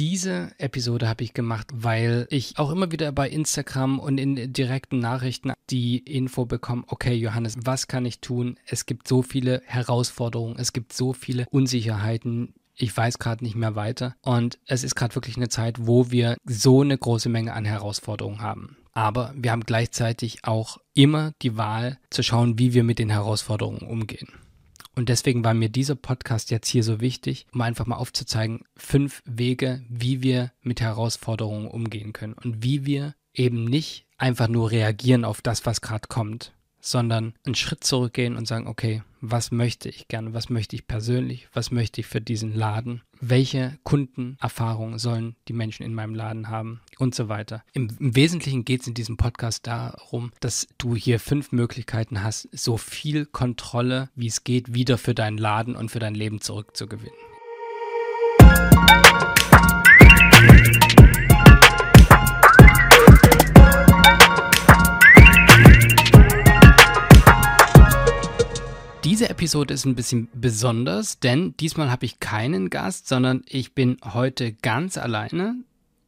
Diese Episode habe ich gemacht, weil ich auch immer wieder bei Instagram und in direkten Nachrichten die Info bekomme, okay Johannes, was kann ich tun? Es gibt so viele Herausforderungen, es gibt so viele Unsicherheiten, ich weiß gerade nicht mehr weiter. Und es ist gerade wirklich eine Zeit, wo wir so eine große Menge an Herausforderungen haben. Aber wir haben gleichzeitig auch immer die Wahl zu schauen, wie wir mit den Herausforderungen umgehen. Und deswegen war mir dieser Podcast jetzt hier so wichtig, um einfach mal aufzuzeigen, fünf Wege, wie wir mit Herausforderungen umgehen können und wie wir eben nicht einfach nur reagieren auf das, was gerade kommt, sondern einen Schritt zurückgehen und sagen, okay, was möchte ich gerne, was möchte ich persönlich, was möchte ich für diesen Laden, welche Kundenerfahrungen sollen die Menschen in meinem Laden haben und so weiter. Im, im Wesentlichen geht es in diesem Podcast darum, dass du hier fünf Möglichkeiten hast, so viel Kontrolle, wie es geht, wieder für deinen Laden und für dein Leben zurückzugewinnen. Diese Episode ist ein bisschen besonders, denn diesmal habe ich keinen Gast, sondern ich bin heute ganz alleine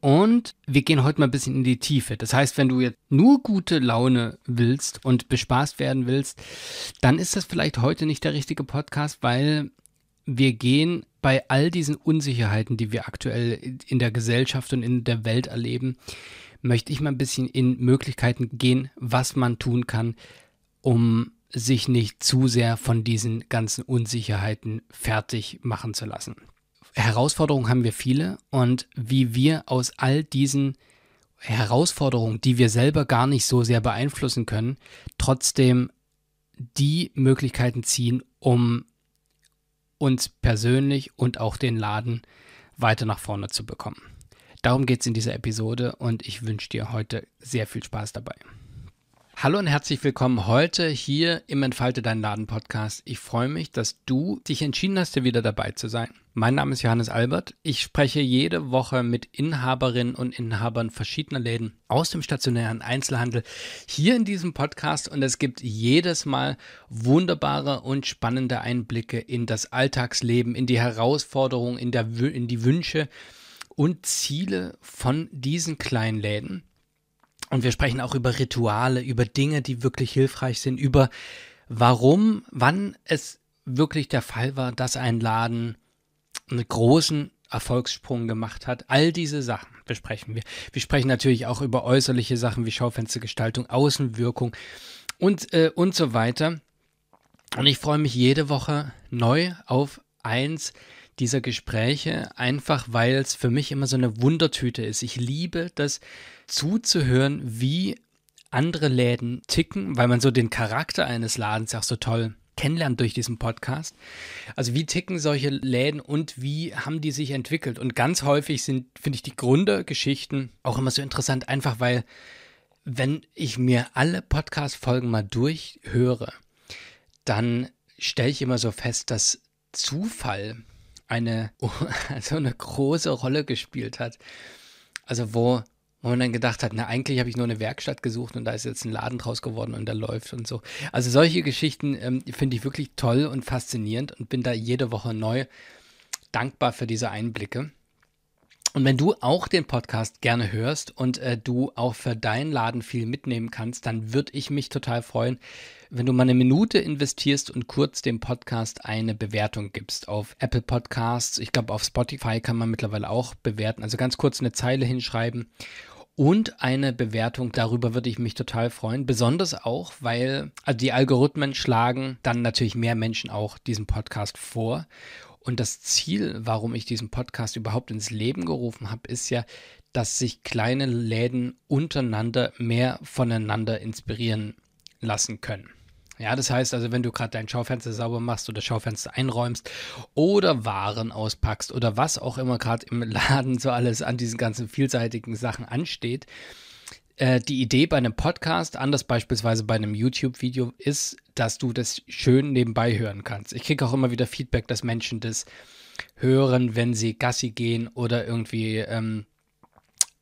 und wir gehen heute mal ein bisschen in die Tiefe. Das heißt, wenn du jetzt nur gute Laune willst und bespaßt werden willst, dann ist das vielleicht heute nicht der richtige Podcast, weil wir gehen bei all diesen Unsicherheiten, die wir aktuell in der Gesellschaft und in der Welt erleben, möchte ich mal ein bisschen in Möglichkeiten gehen, was man tun kann, um sich nicht zu sehr von diesen ganzen Unsicherheiten fertig machen zu lassen. Herausforderungen haben wir viele und wie wir aus all diesen Herausforderungen, die wir selber gar nicht so sehr beeinflussen können, trotzdem die Möglichkeiten ziehen, um uns persönlich und auch den Laden weiter nach vorne zu bekommen. Darum geht es in dieser Episode und ich wünsche dir heute sehr viel Spaß dabei. Hallo und herzlich willkommen heute hier im Entfalte Dein Laden Podcast. Ich freue mich, dass du dich entschieden hast, hier wieder dabei zu sein. Mein Name ist Johannes Albert. Ich spreche jede Woche mit Inhaberinnen und Inhabern verschiedener Läden aus dem stationären Einzelhandel hier in diesem Podcast und es gibt jedes Mal wunderbare und spannende Einblicke in das Alltagsleben, in die Herausforderungen, in, in die Wünsche und Ziele von diesen kleinen Läden. Und wir sprechen auch über Rituale, über Dinge, die wirklich hilfreich sind, über warum, wann es wirklich der Fall war, dass ein Laden einen großen Erfolgssprung gemacht hat. All diese Sachen besprechen wir. Wir sprechen natürlich auch über äußerliche Sachen wie Schaufenstergestaltung, Außenwirkung und, äh, und so weiter. Und ich freue mich jede Woche neu auf eins dieser Gespräche, einfach weil es für mich immer so eine Wundertüte ist. Ich liebe das zuzuhören, wie andere Läden ticken, weil man so den Charakter eines Ladens auch so toll kennenlernt durch diesen Podcast. Also wie ticken solche Läden und wie haben die sich entwickelt? Und ganz häufig sind, finde ich, die Gründergeschichten auch immer so interessant, einfach weil, wenn ich mir alle Podcast-Folgen mal durchhöre, dann stelle ich immer so fest, dass Zufall eine, so eine große Rolle gespielt hat. Also wo, wo man dann gedacht hat, na eigentlich habe ich nur eine Werkstatt gesucht und da ist jetzt ein Laden draus geworden und der läuft und so. Also solche Geschichten ähm, finde ich wirklich toll und faszinierend und bin da jede Woche neu dankbar für diese Einblicke. Und wenn du auch den Podcast gerne hörst und äh, du auch für deinen Laden viel mitnehmen kannst, dann würde ich mich total freuen, wenn du mal eine Minute investierst und kurz dem Podcast eine Bewertung gibst auf Apple Podcasts. Ich glaube, auf Spotify kann man mittlerweile auch bewerten. Also ganz kurz eine Zeile hinschreiben und eine Bewertung. Darüber würde ich mich total freuen. Besonders auch, weil also die Algorithmen schlagen dann natürlich mehr Menschen auch diesen Podcast vor. Und das Ziel, warum ich diesen Podcast überhaupt ins Leben gerufen habe, ist ja, dass sich kleine Läden untereinander mehr voneinander inspirieren lassen können. Ja, das heißt also, wenn du gerade dein Schaufenster sauber machst oder Schaufenster einräumst oder Waren auspackst oder was auch immer gerade im Laden so alles an diesen ganzen vielseitigen Sachen ansteht, äh, die Idee bei einem Podcast, anders beispielsweise bei einem YouTube-Video, ist, dass du das schön nebenbei hören kannst. Ich kriege auch immer wieder Feedback, dass Menschen das hören, wenn sie Gassi gehen oder irgendwie ähm,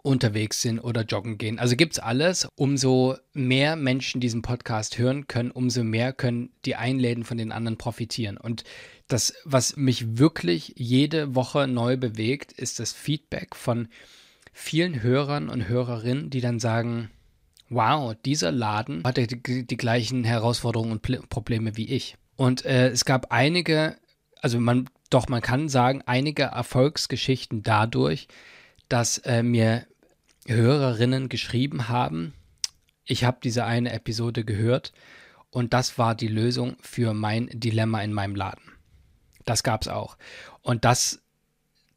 unterwegs sind oder joggen gehen. Also gibt es alles. Umso mehr Menschen diesen Podcast hören können, umso mehr können die Einläden von den anderen profitieren. Und das, was mich wirklich jede Woche neu bewegt, ist das Feedback von vielen Hörern und Hörerinnen, die dann sagen, wow, dieser Laden hatte die, die gleichen Herausforderungen und Probleme wie ich. Und äh, es gab einige, also man, doch man kann sagen, einige Erfolgsgeschichten dadurch, dass äh, mir Hörerinnen geschrieben haben, ich habe diese eine Episode gehört und das war die Lösung für mein Dilemma in meinem Laden. Das gab es auch. Und das,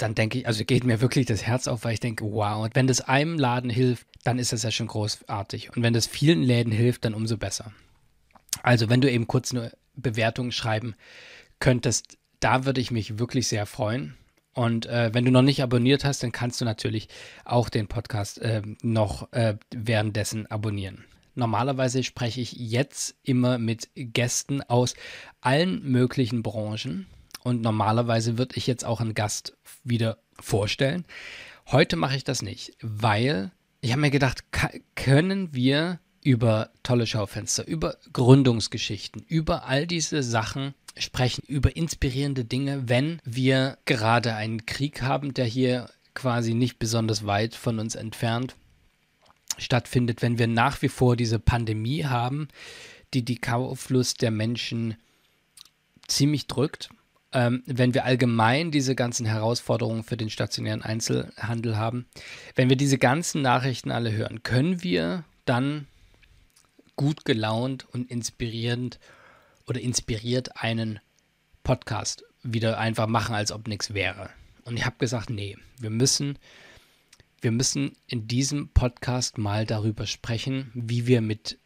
dann denke ich, also geht mir wirklich das Herz auf, weil ich denke, wow, und wenn das einem Laden hilft, dann ist das ja schon großartig. Und wenn das vielen Läden hilft, dann umso besser. Also, wenn du eben kurz eine Bewertung schreiben könntest, da würde ich mich wirklich sehr freuen. Und äh, wenn du noch nicht abonniert hast, dann kannst du natürlich auch den Podcast äh, noch äh, währenddessen abonnieren. Normalerweise spreche ich jetzt immer mit Gästen aus allen möglichen Branchen und normalerweise würde ich jetzt auch einen Gast wieder vorstellen. Heute mache ich das nicht, weil ich habe mir gedacht, können wir über tolle Schaufenster, über Gründungsgeschichten, über all diese Sachen sprechen, über inspirierende Dinge, wenn wir gerade einen Krieg haben, der hier quasi nicht besonders weit von uns entfernt stattfindet, wenn wir nach wie vor diese Pandemie haben, die die Kauflust der Menschen ziemlich drückt, ähm, wenn wir allgemein diese ganzen Herausforderungen für den stationären Einzelhandel haben, wenn wir diese ganzen Nachrichten alle hören, können wir dann gut gelaunt und inspirierend oder inspiriert einen Podcast wieder einfach machen, als ob nichts wäre. Und ich habe gesagt, nee, wir müssen, wir müssen in diesem Podcast mal darüber sprechen, wie wir mit,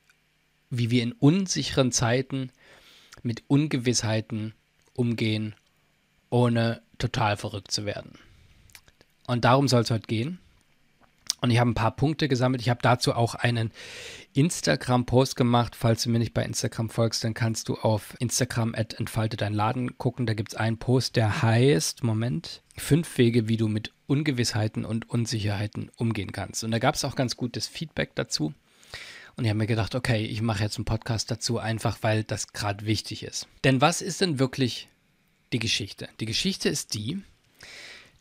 wie wir in unsicheren Zeiten mit Ungewissheiten umgehen, ohne total verrückt zu werden. Und darum soll es heute gehen. Und ich habe ein paar Punkte gesammelt. Ich habe dazu auch einen Instagram-Post gemacht. Falls du mir nicht bei Instagram folgst, dann kannst du auf Instagram at entfalte dein Laden gucken. Da gibt es einen Post, der heißt, Moment, fünf Wege, wie du mit Ungewissheiten und Unsicherheiten umgehen kannst. Und da gab es auch ganz gutes Feedback dazu. Und ich habe mir gedacht, okay, ich mache jetzt einen Podcast dazu, einfach weil das gerade wichtig ist. Denn was ist denn wirklich die Geschichte? Die Geschichte ist die,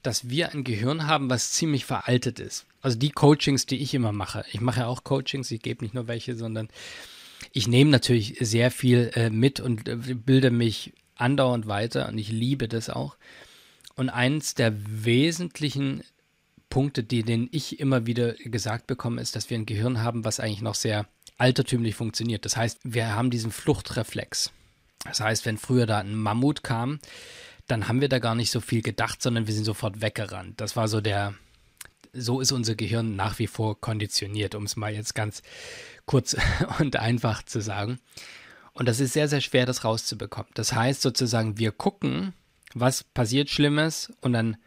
dass wir ein Gehirn haben, was ziemlich veraltet ist. Also die Coachings, die ich immer mache. Ich mache ja auch Coachings, ich gebe nicht nur welche, sondern ich nehme natürlich sehr viel äh, mit und äh, bilde mich andauernd weiter und ich liebe das auch. Und eins der wesentlichen Punkte, die, denen ich immer wieder gesagt bekomme, ist, dass wir ein Gehirn haben, was eigentlich noch sehr altertümlich funktioniert. Das heißt, wir haben diesen Fluchtreflex. Das heißt, wenn früher da ein Mammut kam, dann haben wir da gar nicht so viel gedacht, sondern wir sind sofort weggerannt. Das war so der, so ist unser Gehirn nach wie vor konditioniert, um es mal jetzt ganz kurz und einfach zu sagen. Und das ist sehr, sehr schwer, das rauszubekommen. Das heißt sozusagen, wir gucken, was passiert Schlimmes und dann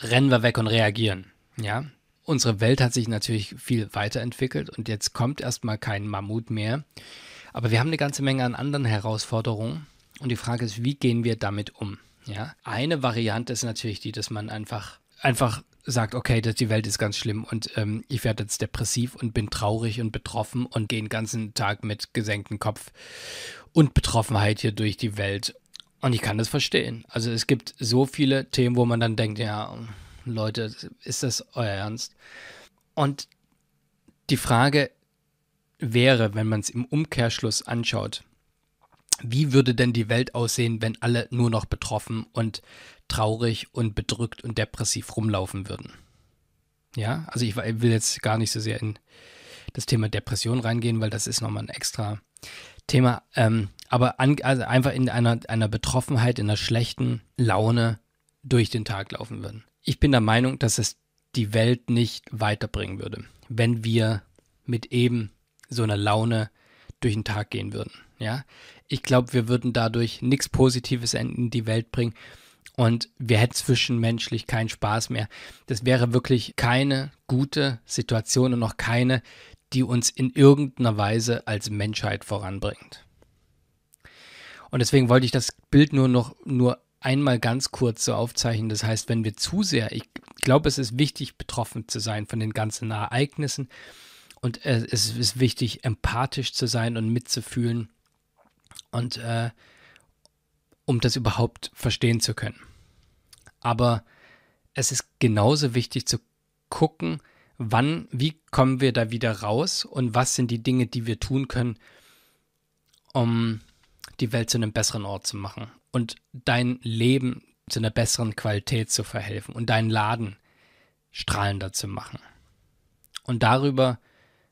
rennen wir weg und reagieren. Ja, unsere Welt hat sich natürlich viel weiterentwickelt und jetzt kommt erstmal kein Mammut mehr. Aber wir haben eine ganze Menge an anderen Herausforderungen und die Frage ist, wie gehen wir damit um? Ja, eine Variante ist natürlich die, dass man einfach, einfach sagt, okay, das, die Welt ist ganz schlimm und ähm, ich werde jetzt depressiv und bin traurig und betroffen und gehe den ganzen Tag mit gesenktem Kopf und Betroffenheit hier durch die Welt. Und ich kann das verstehen. Also es gibt so viele Themen, wo man dann denkt, ja, Leute, ist das euer Ernst? Und die Frage wäre, wenn man es im Umkehrschluss anschaut, wie würde denn die Welt aussehen, wenn alle nur noch betroffen und traurig und bedrückt und depressiv rumlaufen würden? Ja, also ich will jetzt gar nicht so sehr in das Thema Depression reingehen, weil das ist nochmal ein extra Thema. Ähm, aber an, also einfach in einer, einer Betroffenheit, in einer schlechten Laune durch den Tag laufen würden. Ich bin der Meinung, dass es die Welt nicht weiterbringen würde, wenn wir mit eben so einer Laune durch den Tag gehen würden. Ja, ich glaube, wir würden dadurch nichts Positives in die Welt bringen und wir hätten zwischenmenschlich keinen Spaß mehr. Das wäre wirklich keine gute Situation und noch keine, die uns in irgendeiner Weise als Menschheit voranbringt. Und deswegen wollte ich das Bild nur noch nur einmal ganz kurz so aufzeichnen. Das heißt, wenn wir zu sehr, ich glaube, es ist wichtig, betroffen zu sein von den ganzen Ereignissen. Und äh, es ist wichtig, empathisch zu sein und mitzufühlen. Und äh, um das überhaupt verstehen zu können. Aber es ist genauso wichtig zu gucken, wann, wie kommen wir da wieder raus und was sind die Dinge, die wir tun können, um die Welt zu einem besseren Ort zu machen und dein Leben zu einer besseren Qualität zu verhelfen und deinen Laden strahlender zu machen. Und darüber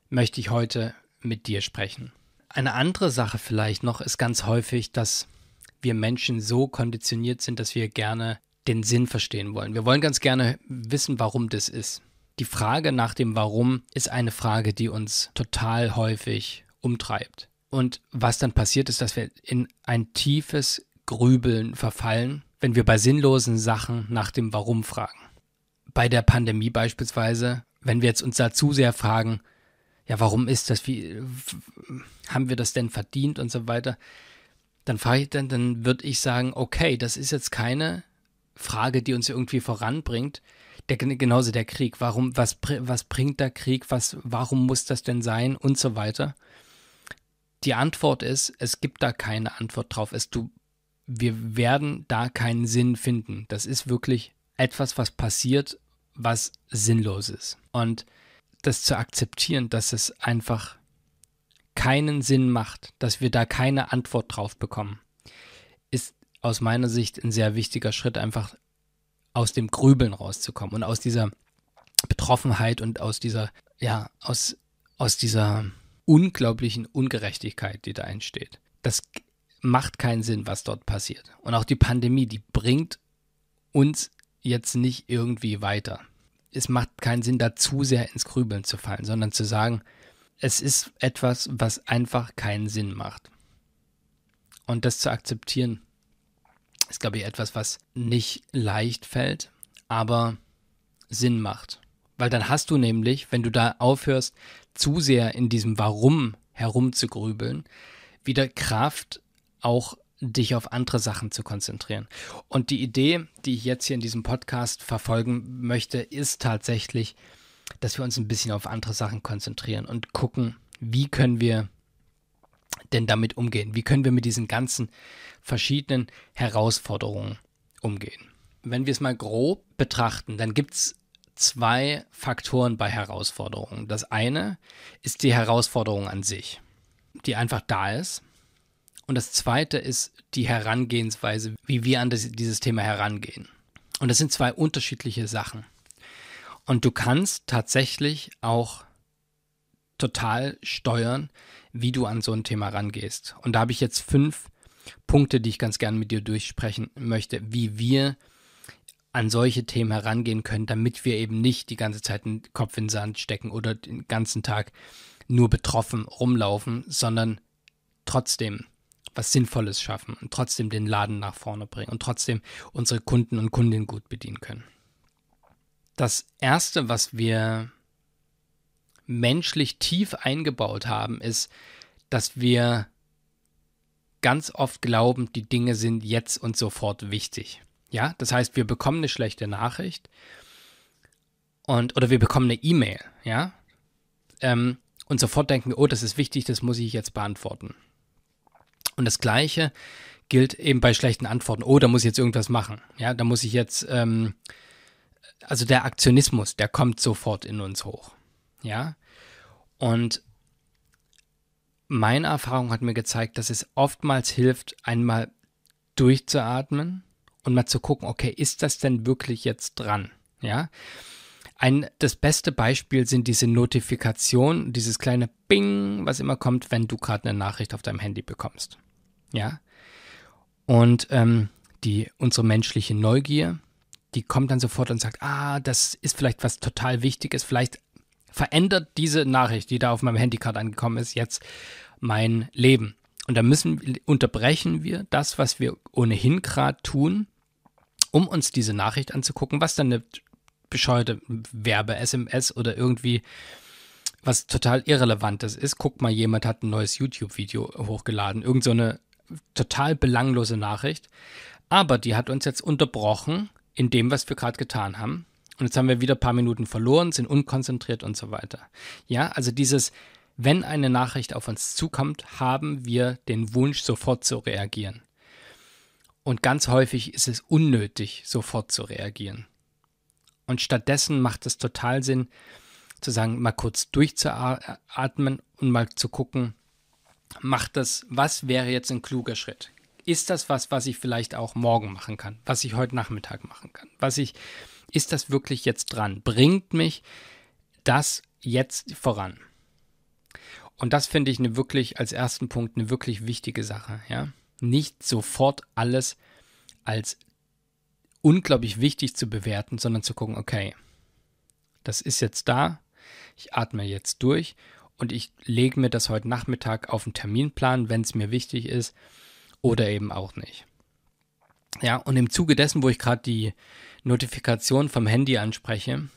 möchte ich heute mit dir sprechen. Eine andere Sache vielleicht noch ist ganz häufig, dass wir Menschen so konditioniert sind, dass wir gerne den Sinn verstehen wollen. Wir wollen ganz gerne wissen, warum das ist. Die Frage nach dem Warum ist eine Frage, die uns total häufig umtreibt. Und was dann passiert ist, dass wir in ein tiefes Grübeln verfallen, wenn wir bei sinnlosen Sachen nach dem Warum fragen. Bei der Pandemie beispielsweise, wenn wir jetzt uns da zu sehr fragen, ja, warum ist das, wie haben wir das denn verdient und so weiter, dann frage ich dann, dann würde ich sagen, okay, das ist jetzt keine Frage, die uns irgendwie voranbringt. Der, genauso der Krieg. Warum, was, was bringt der Krieg? Was, warum muss das denn sein? Und so weiter. Die Antwort ist, es gibt da keine Antwort drauf. Es, du, wir werden da keinen Sinn finden. Das ist wirklich etwas, was passiert, was sinnlos ist. Und das zu akzeptieren, dass es einfach keinen Sinn macht, dass wir da keine Antwort drauf bekommen, ist aus meiner Sicht ein sehr wichtiger Schritt, einfach aus dem Grübeln rauszukommen und aus dieser Betroffenheit und aus dieser, ja, aus, aus dieser unglaublichen Ungerechtigkeit, die da entsteht. Das macht keinen Sinn, was dort passiert. Und auch die Pandemie, die bringt uns jetzt nicht irgendwie weiter. Es macht keinen Sinn, da zu sehr ins Grübeln zu fallen, sondern zu sagen, es ist etwas, was einfach keinen Sinn macht. Und das zu akzeptieren, ist, glaube ich, etwas, was nicht leicht fällt, aber Sinn macht. Weil dann hast du nämlich, wenn du da aufhörst, zu sehr in diesem Warum herumzugrübeln, wieder Kraft, auch dich auf andere Sachen zu konzentrieren. Und die Idee, die ich jetzt hier in diesem Podcast verfolgen möchte, ist tatsächlich, dass wir uns ein bisschen auf andere Sachen konzentrieren und gucken, wie können wir denn damit umgehen? Wie können wir mit diesen ganzen verschiedenen Herausforderungen umgehen? Wenn wir es mal grob betrachten, dann gibt es zwei Faktoren bei Herausforderungen. Das eine ist die Herausforderung an sich, die einfach da ist. Und das zweite ist die Herangehensweise, wie wir an das, dieses Thema herangehen. Und das sind zwei unterschiedliche Sachen. Und du kannst tatsächlich auch total steuern, wie du an so ein Thema rangehst. Und da habe ich jetzt fünf Punkte, die ich ganz gerne mit dir durchsprechen möchte, wie wir an solche Themen herangehen können, damit wir eben nicht die ganze Zeit den Kopf in den Sand stecken oder den ganzen Tag nur betroffen rumlaufen, sondern trotzdem was Sinnvolles schaffen und trotzdem den Laden nach vorne bringen und trotzdem unsere Kunden und Kundinnen gut bedienen können. Das Erste, was wir menschlich tief eingebaut haben, ist, dass wir ganz oft glauben, die Dinge sind jetzt und sofort wichtig. Ja, das heißt, wir bekommen eine schlechte Nachricht und oder wir bekommen eine E-Mail, ja, ähm, und sofort denken oh, das ist wichtig, das muss ich jetzt beantworten. Und das Gleiche gilt eben bei schlechten Antworten. Oh, da muss ich jetzt irgendwas machen. Ja, da muss ich jetzt ähm, also der Aktionismus, der kommt sofort in uns hoch. Ja. Und meine Erfahrung hat mir gezeigt, dass es oftmals hilft, einmal durchzuatmen und mal zu gucken, okay, ist das denn wirklich jetzt dran? Ja. Ein, das beste Beispiel sind diese Notifikationen, dieses kleine Bing, was immer kommt, wenn du gerade eine Nachricht auf deinem Handy bekommst. Ja. Und ähm, die, unsere menschliche Neugier, die kommt dann sofort und sagt, ah, das ist vielleicht was total Wichtiges, vielleicht verändert diese Nachricht, die da auf meinem Handy gerade angekommen ist, jetzt mein Leben. Und da müssen, unterbrechen wir das, was wir ohnehin gerade tun, um uns diese Nachricht anzugucken, was dann eine bescheuerte Werbe-SMS oder irgendwie was total Irrelevantes ist. Guck mal, jemand hat ein neues YouTube-Video hochgeladen. Irgend so eine total belanglose Nachricht. Aber die hat uns jetzt unterbrochen in dem, was wir gerade getan haben. Und jetzt haben wir wieder ein paar Minuten verloren, sind unkonzentriert und so weiter. Ja, also dieses, wenn eine Nachricht auf uns zukommt, haben wir den Wunsch, sofort zu reagieren. Und ganz häufig ist es unnötig, sofort zu reagieren. Und stattdessen macht es total Sinn, zu sagen, mal kurz durchzuatmen und mal zu gucken, macht das, was wäre jetzt ein kluger Schritt? Ist das was, was ich vielleicht auch morgen machen kann, was ich heute Nachmittag machen kann? Was ich, ist das wirklich jetzt dran? Bringt mich das jetzt voran? Und das finde ich eine wirklich als ersten Punkt eine wirklich wichtige Sache, ja? Nicht sofort alles als unglaublich wichtig zu bewerten, sondern zu gucken, okay, das ist jetzt da, ich atme jetzt durch und ich lege mir das heute Nachmittag auf den Terminplan, wenn es mir wichtig ist oder eben auch nicht. Ja, und im Zuge dessen, wo ich gerade die Notifikation vom Handy anspreche,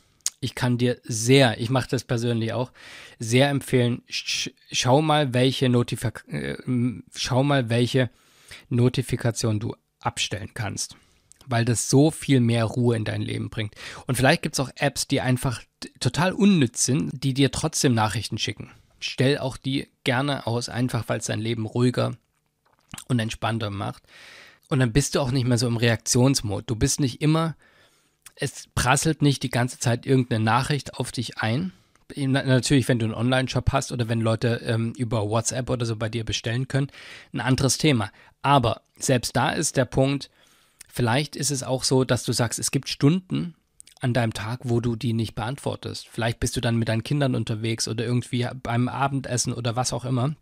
ich kann dir sehr, ich mache das persönlich auch, sehr empfehlen, sch schau mal, welche Notifik äh, schau mal, welche Notifikation du abstellen kannst weil das so viel mehr Ruhe in dein Leben bringt. Und vielleicht gibt es auch Apps, die einfach total unnütz sind, die dir trotzdem Nachrichten schicken. Stell auch die gerne aus, einfach weil es dein Leben ruhiger und entspannter macht. Und dann bist du auch nicht mehr so im Reaktionsmod. Du bist nicht immer, es prasselt nicht die ganze Zeit irgendeine Nachricht auf dich ein. Natürlich, wenn du einen Online-Shop hast oder wenn Leute ähm, über WhatsApp oder so bei dir bestellen können, ein anderes Thema. Aber selbst da ist der Punkt, Vielleicht ist es auch so, dass du sagst, es gibt Stunden an deinem Tag, wo du die nicht beantwortest. Vielleicht bist du dann mit deinen Kindern unterwegs oder irgendwie beim Abendessen oder was auch immer.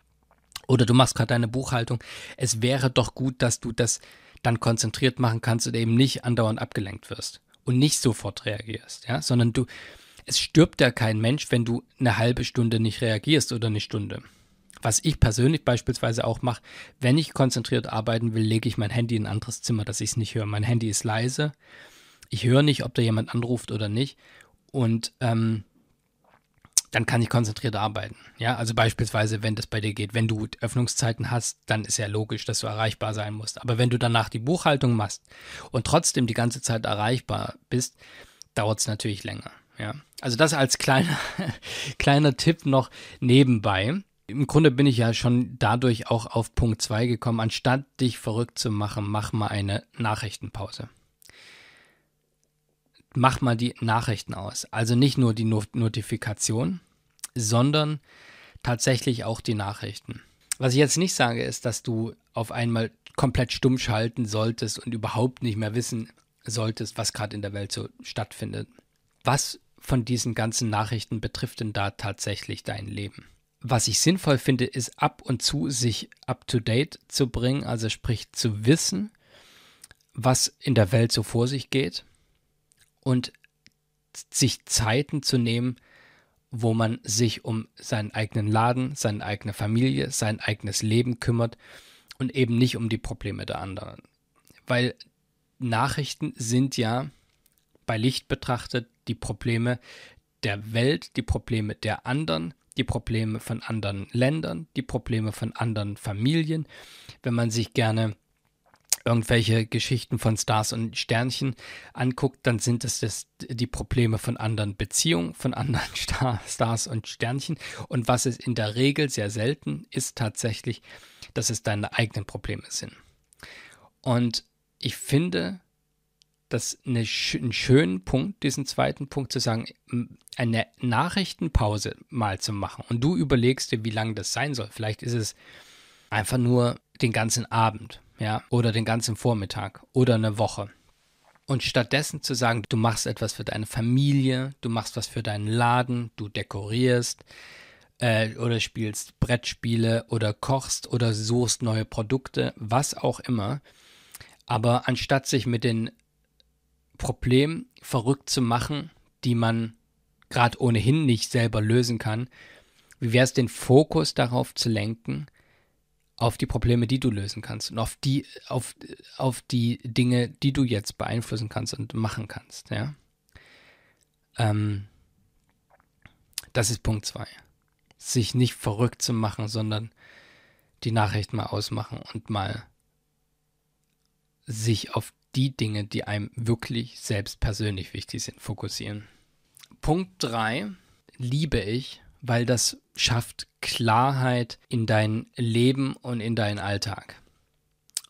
Oder du machst gerade deine Buchhaltung. Es wäre doch gut, dass du das dann konzentriert machen kannst und eben nicht andauernd abgelenkt wirst und nicht sofort reagierst, ja, sondern du, es stirbt ja kein Mensch, wenn du eine halbe Stunde nicht reagierst oder eine Stunde. Was ich persönlich beispielsweise auch mache, wenn ich konzentriert arbeiten will, lege ich mein Handy in ein anderes Zimmer, dass ich es nicht höre. Mein Handy ist leise. Ich höre nicht, ob da jemand anruft oder nicht. Und ähm, dann kann ich konzentriert arbeiten. Ja, also beispielsweise, wenn das bei dir geht, wenn du Öffnungszeiten hast, dann ist ja logisch, dass du erreichbar sein musst. Aber wenn du danach die Buchhaltung machst und trotzdem die ganze Zeit erreichbar bist, dauert es natürlich länger. Ja, also das als kleiner, kleiner Tipp noch nebenbei im Grunde bin ich ja schon dadurch auch auf Punkt 2 gekommen. Anstatt dich verrückt zu machen, mach mal eine Nachrichtenpause. Mach mal die Nachrichten aus. Also nicht nur die Not Notifikation, sondern tatsächlich auch die Nachrichten. Was ich jetzt nicht sage, ist, dass du auf einmal komplett stumm schalten solltest und überhaupt nicht mehr wissen solltest, was gerade in der Welt so stattfindet. Was von diesen ganzen Nachrichten betrifft denn da tatsächlich dein Leben? was ich sinnvoll finde, ist ab und zu sich up-to-date zu bringen, also sprich zu wissen, was in der Welt so vor sich geht und sich Zeiten zu nehmen, wo man sich um seinen eigenen Laden, seine eigene Familie, sein eigenes Leben kümmert und eben nicht um die Probleme der anderen. Weil Nachrichten sind ja bei Licht betrachtet die Probleme der Welt, die Probleme der anderen, die Probleme von anderen Ländern, die Probleme von anderen Familien. Wenn man sich gerne irgendwelche Geschichten von Stars und Sternchen anguckt, dann sind es das, die Probleme von anderen Beziehungen, von anderen Star, Stars und Sternchen. Und was es in der Regel sehr selten ist tatsächlich, dass es deine eigenen Probleme sind. Und ich finde, das eine, einen schönen Punkt, diesen zweiten Punkt zu sagen, eine Nachrichtenpause mal zu machen. Und du überlegst dir, wie lange das sein soll. Vielleicht ist es einfach nur den ganzen Abend, ja, oder den ganzen Vormittag oder eine Woche. Und stattdessen zu sagen, du machst etwas für deine Familie, du machst was für deinen Laden, du dekorierst äh, oder spielst Brettspiele oder kochst oder suchst neue Produkte, was auch immer. Aber anstatt sich mit den Problem verrückt zu machen, die man gerade ohnehin nicht selber lösen kann, wie wäre es den Fokus darauf zu lenken, auf die Probleme, die du lösen kannst und auf die, auf, auf die Dinge, die du jetzt beeinflussen kannst und machen kannst, ja. Ähm, das ist Punkt zwei. Sich nicht verrückt zu machen, sondern die Nachricht mal ausmachen und mal sich auf die Dinge, die einem wirklich selbst persönlich wichtig sind, fokussieren. Punkt 3 liebe ich, weil das schafft Klarheit in dein Leben und in deinen Alltag.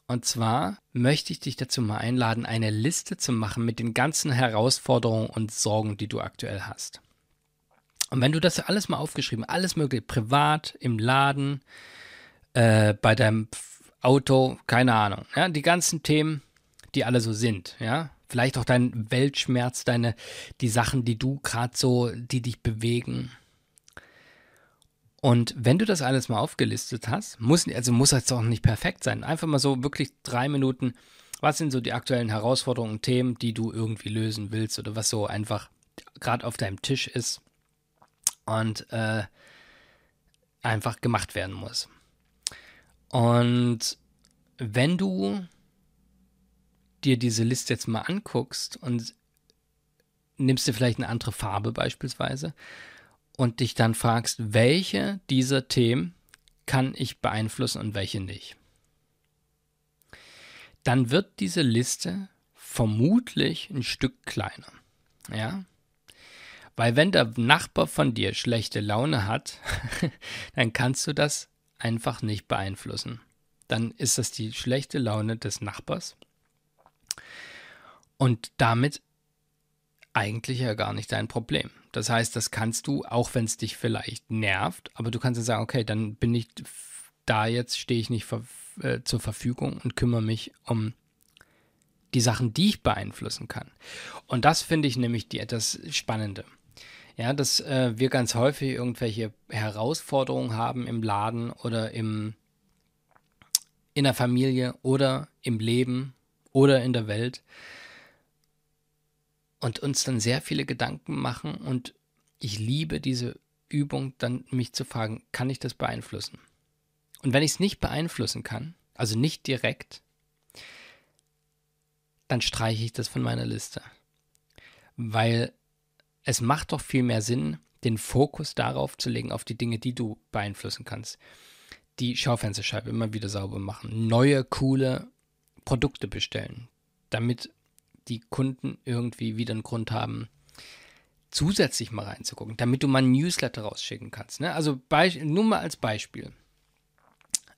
Und zwar möchte ich dich dazu mal einladen, eine Liste zu machen mit den ganzen Herausforderungen und Sorgen, die du aktuell hast. Und wenn du das alles mal aufgeschrieben, alles mögliche, privat, im Laden, äh, bei deinem Auto, keine Ahnung, ja, die ganzen Themen, die alle so sind, ja, vielleicht auch dein Weltschmerz, deine, die Sachen, die du gerade so, die dich bewegen. Und wenn du das alles mal aufgelistet hast, muss, also muss das auch nicht perfekt sein. Einfach mal so wirklich drei Minuten, was sind so die aktuellen Herausforderungen und Themen, die du irgendwie lösen willst oder was so einfach gerade auf deinem Tisch ist und äh, einfach gemacht werden muss. Und wenn du dir diese Liste jetzt mal anguckst und nimmst dir vielleicht eine andere Farbe beispielsweise und dich dann fragst, welche dieser Themen kann ich beeinflussen und welche nicht, dann wird diese Liste vermutlich ein Stück kleiner. Ja? Weil wenn der Nachbar von dir schlechte Laune hat, dann kannst du das einfach nicht beeinflussen. Dann ist das die schlechte Laune des Nachbars. Und damit eigentlich ja gar nicht dein Problem. Das heißt, das kannst du, auch wenn es dich vielleicht nervt, aber du kannst ja sagen, okay, dann bin ich da jetzt, stehe ich nicht ver äh, zur Verfügung und kümmere mich um die Sachen, die ich beeinflussen kann. Und das finde ich nämlich die etwas Spannende. Ja, dass äh, wir ganz häufig irgendwelche Herausforderungen haben im Laden oder im, in der Familie oder im Leben oder in der Welt und uns dann sehr viele Gedanken machen und ich liebe diese Übung, dann mich zu fragen, kann ich das beeinflussen? Und wenn ich es nicht beeinflussen kann, also nicht direkt, dann streiche ich das von meiner Liste. Weil es macht doch viel mehr Sinn, den Fokus darauf zu legen, auf die Dinge, die du beeinflussen kannst. Die Schaufensterscheibe immer wieder sauber machen, neue, coole Produkte bestellen, damit die Kunden irgendwie wieder einen Grund haben, zusätzlich mal reinzugucken, damit du mal ein Newsletter rausschicken kannst. Ne? Also nur mal als Beispiel.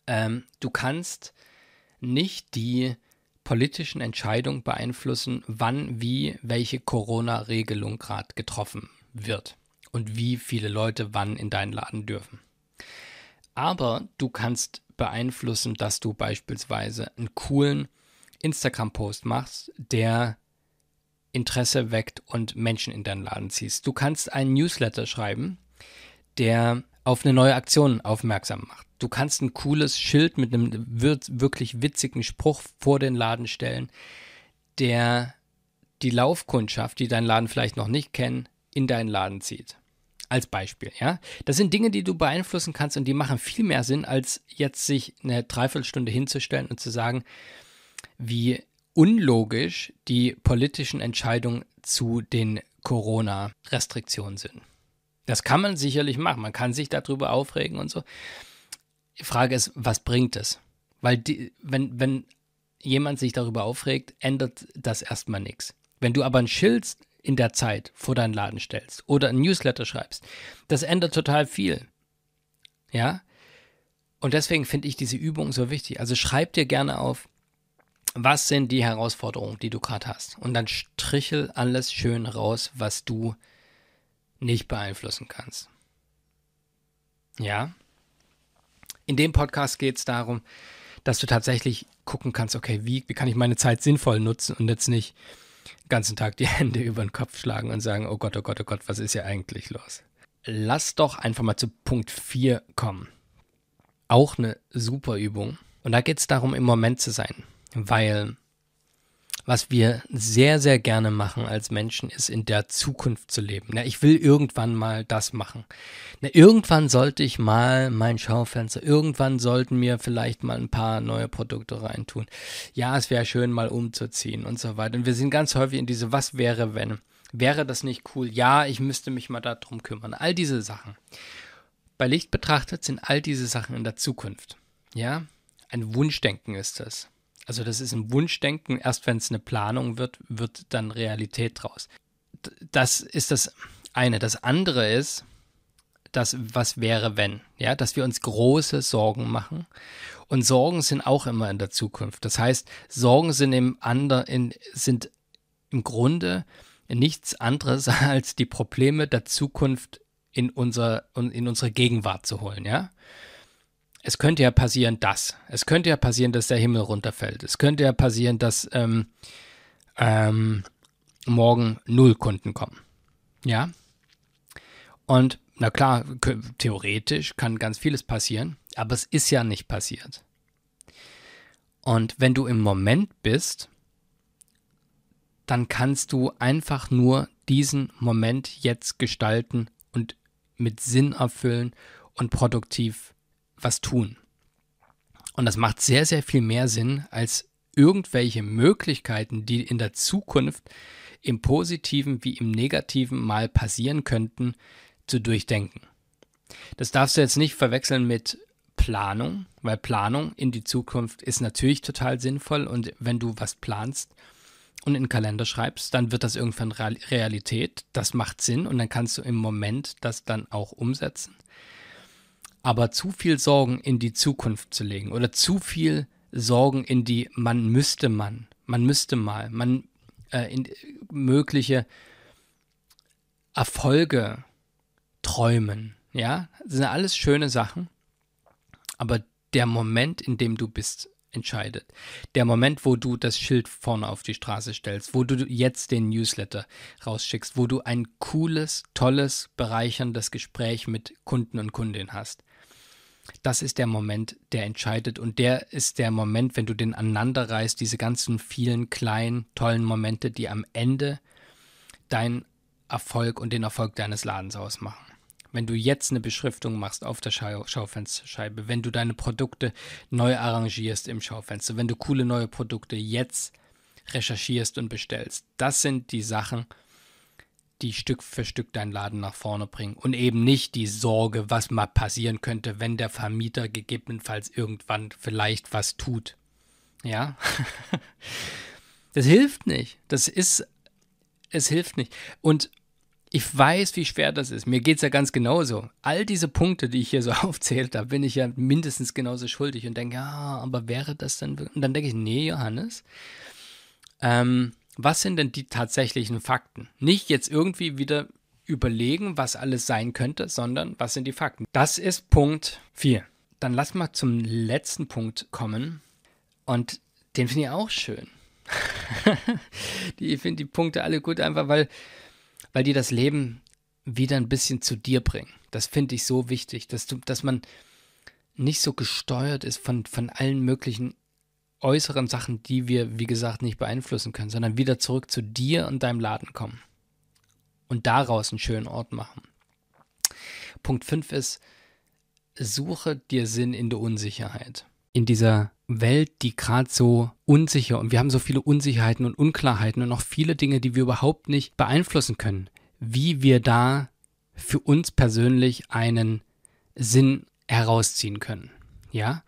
Ähm, du kannst nicht die politischen Entscheidungen beeinflussen, wann, wie, welche Corona-Regelung gerade getroffen wird und wie viele Leute wann in deinen Laden dürfen. Aber du kannst beeinflussen, dass du beispielsweise einen coolen Instagram-Post machst, der Interesse weckt und Menschen in deinen Laden ziehst. Du kannst einen Newsletter schreiben, der auf eine neue Aktion aufmerksam macht. Du kannst ein cooles Schild mit einem wirklich witzigen Spruch vor den Laden stellen, der die Laufkundschaft, die deinen Laden vielleicht noch nicht kennen, in deinen Laden zieht. Als Beispiel, ja. Das sind Dinge, die du beeinflussen kannst und die machen viel mehr Sinn, als jetzt sich eine Dreiviertelstunde hinzustellen und zu sagen, wie unlogisch die politischen Entscheidungen zu den Corona-Restriktionen sind. Das kann man sicherlich machen. Man kann sich darüber aufregen und so. Die Frage ist, was bringt es? Weil die, wenn, wenn jemand sich darüber aufregt, ändert das erstmal nichts. Wenn du aber ein Schild in der Zeit vor deinen Laden stellst oder ein Newsletter schreibst, das ändert total viel. Ja? Und deswegen finde ich diese Übung so wichtig. Also schreib dir gerne auf, was sind die Herausforderungen, die du gerade hast? Und dann strichel alles schön raus, was du nicht beeinflussen kannst. Ja? In dem Podcast geht es darum, dass du tatsächlich gucken kannst, okay, wie, wie kann ich meine Zeit sinnvoll nutzen und jetzt nicht den ganzen Tag die Hände über den Kopf schlagen und sagen, oh Gott, oh Gott, oh Gott, was ist hier eigentlich los? Lass doch einfach mal zu Punkt 4 kommen. Auch eine super Übung. Und da geht es darum, im Moment zu sein weil was wir sehr, sehr gerne machen als Menschen, ist in der Zukunft zu leben. Na, ich will irgendwann mal das machen. Na, irgendwann sollte ich mal mein Schaufenster, irgendwann sollten mir vielleicht mal ein paar neue Produkte reintun. Ja, es wäre schön, mal umzuziehen und so weiter. Und wir sind ganz häufig in diese Was wäre, wenn. Wäre das nicht cool? Ja, ich müsste mich mal darum kümmern. All diese Sachen. Bei Licht betrachtet sind all diese Sachen in der Zukunft. Ja, ein Wunschdenken ist das. Also das ist ein Wunschdenken. Erst wenn es eine Planung wird, wird dann Realität draus. Das ist das eine. Das andere ist, das was wäre wenn, ja, dass wir uns große Sorgen machen. Und Sorgen sind auch immer in der Zukunft. Das heißt, Sorgen sind im ander, in, sind im Grunde nichts anderes als die Probleme der Zukunft in, unser, in unsere Gegenwart zu holen, ja. Es könnte ja passieren, dass. Es könnte ja passieren, dass der Himmel runterfällt. Es könnte ja passieren, dass ähm, ähm, morgen null Kunden kommen. Ja. Und na klar, theoretisch kann ganz vieles passieren, aber es ist ja nicht passiert. Und wenn du im Moment bist, dann kannst du einfach nur diesen Moment jetzt gestalten und mit Sinn erfüllen und produktiv was tun. Und das macht sehr, sehr viel mehr Sinn als irgendwelche Möglichkeiten, die in der Zukunft im positiven wie im negativen mal passieren könnten, zu durchdenken. Das darfst du jetzt nicht verwechseln mit Planung, weil Planung in die Zukunft ist natürlich total sinnvoll und wenn du was planst und in den Kalender schreibst, dann wird das irgendwann Realität. Das macht Sinn und dann kannst du im Moment das dann auch umsetzen. Aber zu viel Sorgen in die Zukunft zu legen oder zu viel Sorgen in die man müsste man, man müsste mal, man äh, in mögliche Erfolge träumen. Ja, das sind alles schöne Sachen, aber der Moment, in dem du bist, entscheidet. Der Moment, wo du das Schild vorne auf die Straße stellst, wo du jetzt den Newsletter rausschickst, wo du ein cooles, tolles, bereicherndes Gespräch mit Kunden und Kundinnen hast. Das ist der Moment, der entscheidet und der ist der Moment, wenn du den aneinander reißt, diese ganzen vielen kleinen, tollen Momente, die am Ende dein Erfolg und den Erfolg deines Ladens ausmachen wenn du jetzt eine Beschriftung machst auf der Schau Schaufensterscheibe, wenn du deine Produkte neu arrangierst im Schaufenster, wenn du coole neue Produkte jetzt recherchierst und bestellst. Das sind die Sachen, die Stück für Stück deinen Laden nach vorne bringen und eben nicht die Sorge, was mal passieren könnte, wenn der Vermieter gegebenenfalls irgendwann vielleicht was tut. Ja? das hilft nicht. Das ist, es hilft nicht. Und ich weiß, wie schwer das ist. Mir geht es ja ganz genauso. All diese Punkte, die ich hier so aufzählt habe, bin ich ja mindestens genauso schuldig und denke, ja, aber wäre das denn. Und dann denke ich, nee, Johannes, ähm, was sind denn die tatsächlichen Fakten? Nicht jetzt irgendwie wieder überlegen, was alles sein könnte, sondern was sind die Fakten? Das ist Punkt 4. Dann lass mal zum letzten Punkt kommen. Und den finde ich auch schön. ich finde die Punkte alle gut, einfach weil weil die das Leben wieder ein bisschen zu dir bringen. Das finde ich so wichtig, dass, du, dass man nicht so gesteuert ist von, von allen möglichen äußeren Sachen, die wir, wie gesagt, nicht beeinflussen können, sondern wieder zurück zu dir und deinem Laden kommen und daraus einen schönen Ort machen. Punkt 5 ist, suche dir Sinn in der Unsicherheit. In dieser Welt, die gerade so unsicher und wir haben so viele Unsicherheiten und Unklarheiten und auch viele Dinge, die wir überhaupt nicht beeinflussen können, wie wir da für uns persönlich einen Sinn herausziehen können. Ja?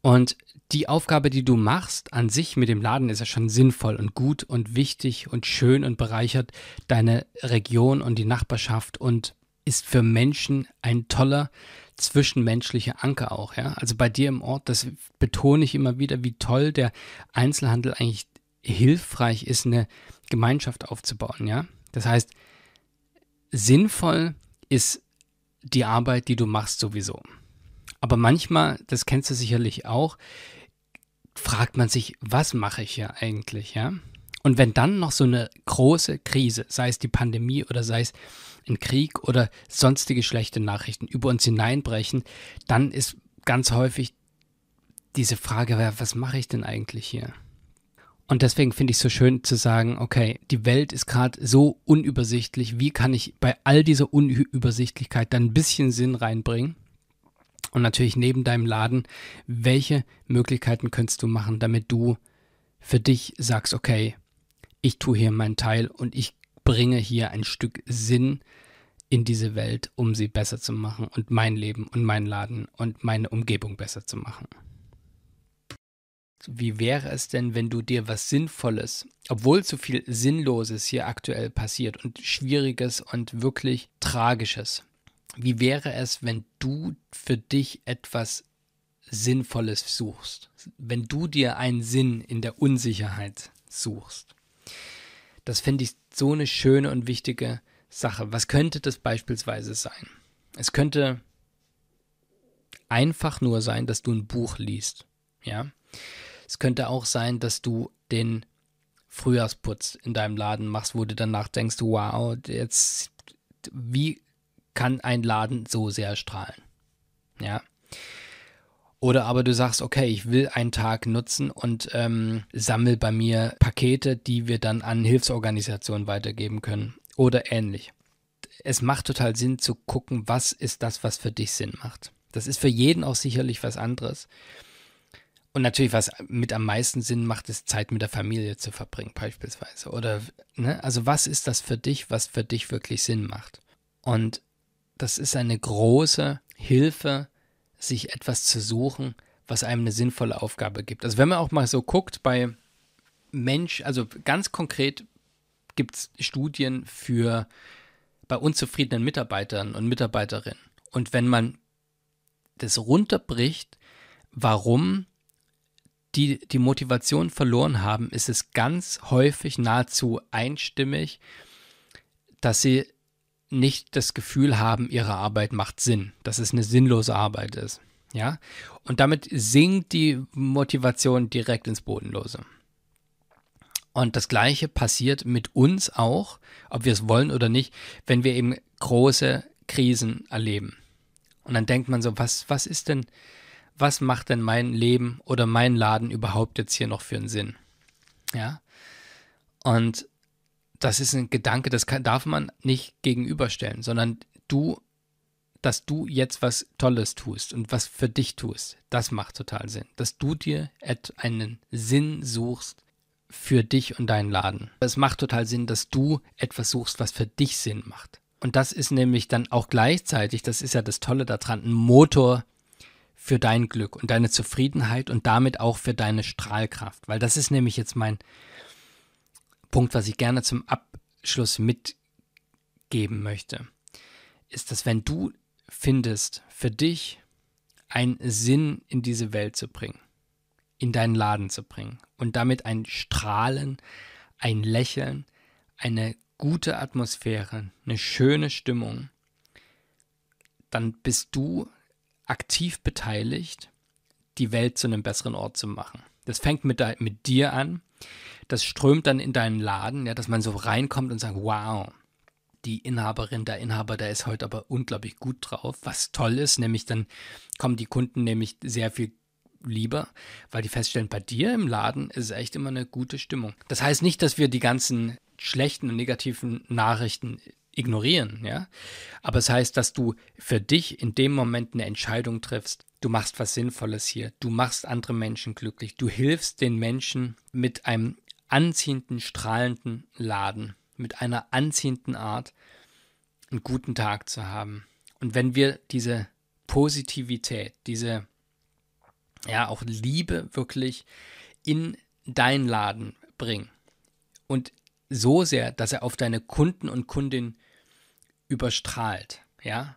Und die Aufgabe, die du machst an sich mit dem Laden, ist ja schon sinnvoll und gut und wichtig und schön und bereichert deine Region und die Nachbarschaft und ist für Menschen ein toller zwischenmenschliche Anker auch, ja. Also bei dir im Ort, das betone ich immer wieder, wie toll der Einzelhandel eigentlich hilfreich ist, eine Gemeinschaft aufzubauen, ja. Das heißt, sinnvoll ist die Arbeit, die du machst, sowieso. Aber manchmal, das kennst du sicherlich auch, fragt man sich, was mache ich hier eigentlich, ja? Und wenn dann noch so eine große Krise, sei es die Pandemie oder sei es ein Krieg oder sonstige schlechte Nachrichten über uns hineinbrechen, dann ist ganz häufig diese Frage, was mache ich denn eigentlich hier? Und deswegen finde ich es so schön zu sagen, okay, die Welt ist gerade so unübersichtlich, wie kann ich bei all dieser Unübersichtlichkeit dann ein bisschen Sinn reinbringen? Und natürlich neben deinem Laden, welche Möglichkeiten könntest du machen, damit du für dich sagst, okay, ich tue hier meinen Teil und ich bringe hier ein Stück Sinn in diese Welt, um sie besser zu machen und mein Leben und meinen Laden und meine Umgebung besser zu machen. Wie wäre es denn, wenn du dir was Sinnvolles, obwohl so viel Sinnloses hier aktuell passiert und Schwieriges und wirklich Tragisches, wie wäre es, wenn du für dich etwas Sinnvolles suchst? Wenn du dir einen Sinn in der Unsicherheit suchst? Das finde ich so eine schöne und wichtige Sache. Was könnte das beispielsweise sein? Es könnte einfach nur sein, dass du ein Buch liest. Ja. Es könnte auch sein, dass du den Frühjahrsputz in deinem Laden machst, wo du danach denkst, wow, jetzt, wie kann ein Laden so sehr strahlen? Ja. Oder aber du sagst, okay, ich will einen Tag nutzen und ähm, sammel bei mir Pakete, die wir dann an Hilfsorganisationen weitergeben können. Oder ähnlich. Es macht total Sinn zu gucken, was ist das, was für dich Sinn macht. Das ist für jeden auch sicherlich was anderes. Und natürlich, was mit am meisten Sinn macht, ist Zeit mit der Familie zu verbringen, beispielsweise. Oder, ne, also was ist das für dich, was für dich wirklich Sinn macht? Und das ist eine große Hilfe, sich etwas zu suchen, was einem eine sinnvolle Aufgabe gibt. Also wenn man auch mal so guckt bei Mensch, also ganz konkret gibt es Studien für bei unzufriedenen Mitarbeitern und Mitarbeiterinnen. Und wenn man das runterbricht, warum die die Motivation verloren haben, ist es ganz häufig nahezu einstimmig, dass sie nicht das Gefühl haben, ihre Arbeit macht Sinn, dass es eine sinnlose Arbeit ist. Ja? Und damit sinkt die Motivation direkt ins Bodenlose. Und das Gleiche passiert mit uns auch, ob wir es wollen oder nicht, wenn wir eben große Krisen erleben. Und dann denkt man so, was, was ist denn, was macht denn mein Leben oder mein Laden überhaupt jetzt hier noch für einen Sinn? Ja. Und das ist ein Gedanke, das kann, darf man nicht gegenüberstellen, sondern du, dass du jetzt was Tolles tust und was für dich tust, das macht total Sinn. Dass du dir einen Sinn suchst für dich und deinen Laden. Es macht total Sinn, dass du etwas suchst, was für dich Sinn macht. Und das ist nämlich dann auch gleichzeitig, das ist ja das Tolle daran, ein Motor für dein Glück und deine Zufriedenheit und damit auch für deine Strahlkraft. Weil das ist nämlich jetzt mein, Punkt, was ich gerne zum Abschluss mitgeben möchte, ist, dass wenn du findest, für dich einen Sinn in diese Welt zu bringen, in deinen Laden zu bringen und damit ein Strahlen, ein Lächeln, eine gute Atmosphäre, eine schöne Stimmung, dann bist du aktiv beteiligt, die Welt zu einem besseren Ort zu machen. Das fängt mit, mit dir an, das strömt dann in deinen Laden, ja, dass man so reinkommt und sagt, wow, die Inhaberin, der Inhaber, der ist heute aber unglaublich gut drauf, was toll ist, nämlich dann kommen die Kunden nämlich sehr viel lieber, weil die feststellen, bei dir im Laden ist echt immer eine gute Stimmung. Das heißt nicht, dass wir die ganzen schlechten und negativen Nachrichten ignorieren, ja. Aber es heißt, dass du für dich in dem Moment eine Entscheidung triffst. Du machst was Sinnvolles hier. Du machst andere Menschen glücklich. Du hilfst den Menschen mit einem anziehenden, strahlenden Laden, mit einer anziehenden Art, einen guten Tag zu haben. Und wenn wir diese Positivität, diese, ja, auch Liebe wirklich in deinen Laden bringen und so sehr, dass er auf deine Kunden und Kundinnen überstrahlt, ja,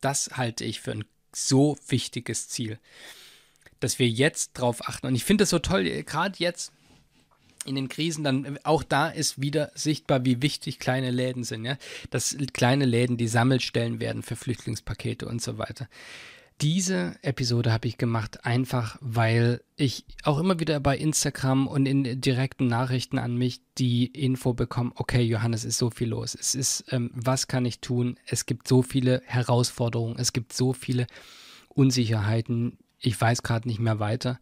das halte ich für ein so wichtiges Ziel, dass wir jetzt drauf achten. Und ich finde es so toll, gerade jetzt, in den Krisen dann auch da ist wieder sichtbar, wie wichtig kleine Läden sind, ja. Dass kleine Läden die Sammelstellen werden für Flüchtlingspakete und so weiter. Diese Episode habe ich gemacht, einfach weil ich auch immer wieder bei Instagram und in direkten Nachrichten an mich die Info bekomme, okay, Johannes, ist so viel los. Es ist, ähm, was kann ich tun? Es gibt so viele Herausforderungen, es gibt so viele Unsicherheiten. Ich weiß gerade nicht mehr weiter.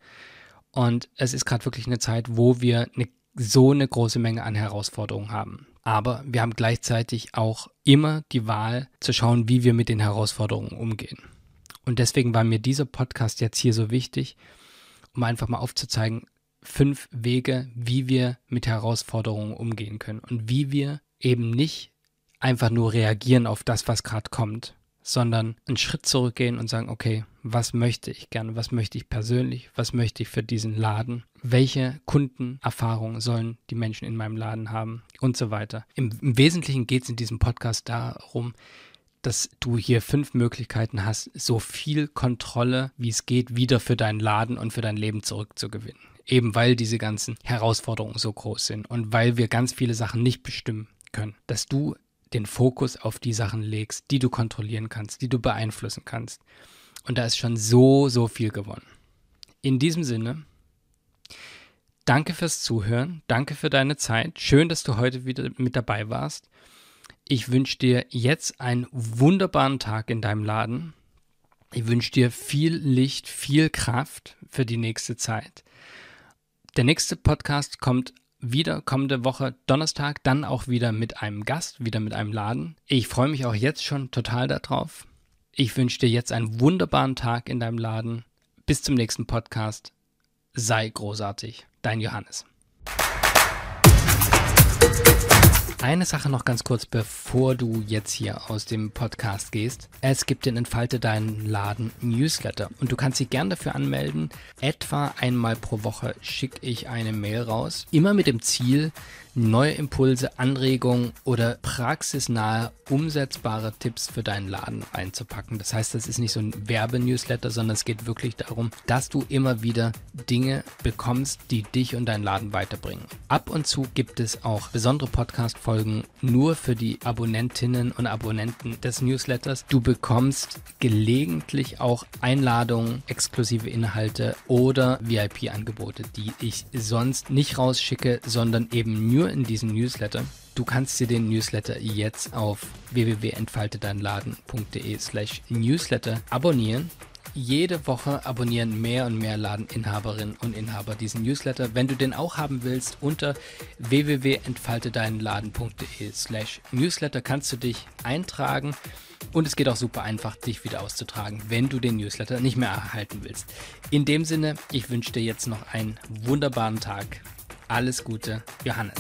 Und es ist gerade wirklich eine Zeit, wo wir eine, so eine große Menge an Herausforderungen haben. Aber wir haben gleichzeitig auch immer die Wahl zu schauen, wie wir mit den Herausforderungen umgehen. Und deswegen war mir dieser Podcast jetzt hier so wichtig, um einfach mal aufzuzeigen, fünf Wege, wie wir mit Herausforderungen umgehen können und wie wir eben nicht einfach nur reagieren auf das, was gerade kommt, sondern einen Schritt zurückgehen und sagen, okay, was möchte ich gerne, was möchte ich persönlich, was möchte ich für diesen Laden, welche Kundenerfahrungen sollen die Menschen in meinem Laden haben und so weiter. Im, im Wesentlichen geht es in diesem Podcast darum, dass du hier fünf Möglichkeiten hast, so viel Kontrolle, wie es geht, wieder für deinen Laden und für dein Leben zurückzugewinnen. Eben weil diese ganzen Herausforderungen so groß sind und weil wir ganz viele Sachen nicht bestimmen können. Dass du den Fokus auf die Sachen legst, die du kontrollieren kannst, die du beeinflussen kannst. Und da ist schon so, so viel gewonnen. In diesem Sinne, danke fürs Zuhören, danke für deine Zeit. Schön, dass du heute wieder mit dabei warst. Ich wünsche dir jetzt einen wunderbaren Tag in deinem Laden. Ich wünsche dir viel Licht, viel Kraft für die nächste Zeit. Der nächste Podcast kommt wieder kommende Woche Donnerstag, dann auch wieder mit einem Gast, wieder mit einem Laden. Ich freue mich auch jetzt schon total darauf. Ich wünsche dir jetzt einen wunderbaren Tag in deinem Laden. Bis zum nächsten Podcast. Sei großartig. Dein Johannes. Eine Sache noch ganz kurz, bevor du jetzt hier aus dem Podcast gehst. Es gibt den Entfalte deinen Laden Newsletter und du kannst dich gern dafür anmelden. Etwa einmal pro Woche schicke ich eine Mail raus. Immer mit dem Ziel, neue Impulse, Anregungen oder praxisnahe, umsetzbare Tipps für deinen Laden einzupacken. Das heißt, das ist nicht so ein Werbenewsletter, sondern es geht wirklich darum, dass du immer wieder Dinge bekommst, die dich und deinen Laden weiterbringen. Ab und zu gibt es auch besondere Podcast-Folgen nur für die Abonnentinnen und Abonnenten des Newsletters. Du bekommst gelegentlich auch Einladungen, exklusive Inhalte oder VIP-Angebote, die ich sonst nicht rausschicke, sondern eben nur in diesem Newsletter. Du kannst dir den Newsletter jetzt auf www.entfaltedeinladen.de slash newsletter abonnieren. Jede Woche abonnieren mehr und mehr Ladeninhaberinnen und Inhaber diesen Newsletter. Wenn du den auch haben willst, unter www.entfaltedeinladen.de slash newsletter kannst du dich eintragen. Und es geht auch super einfach, dich wieder auszutragen, wenn du den Newsletter nicht mehr erhalten willst. In dem Sinne, ich wünsche dir jetzt noch einen wunderbaren Tag. Alles Gute, Johannes.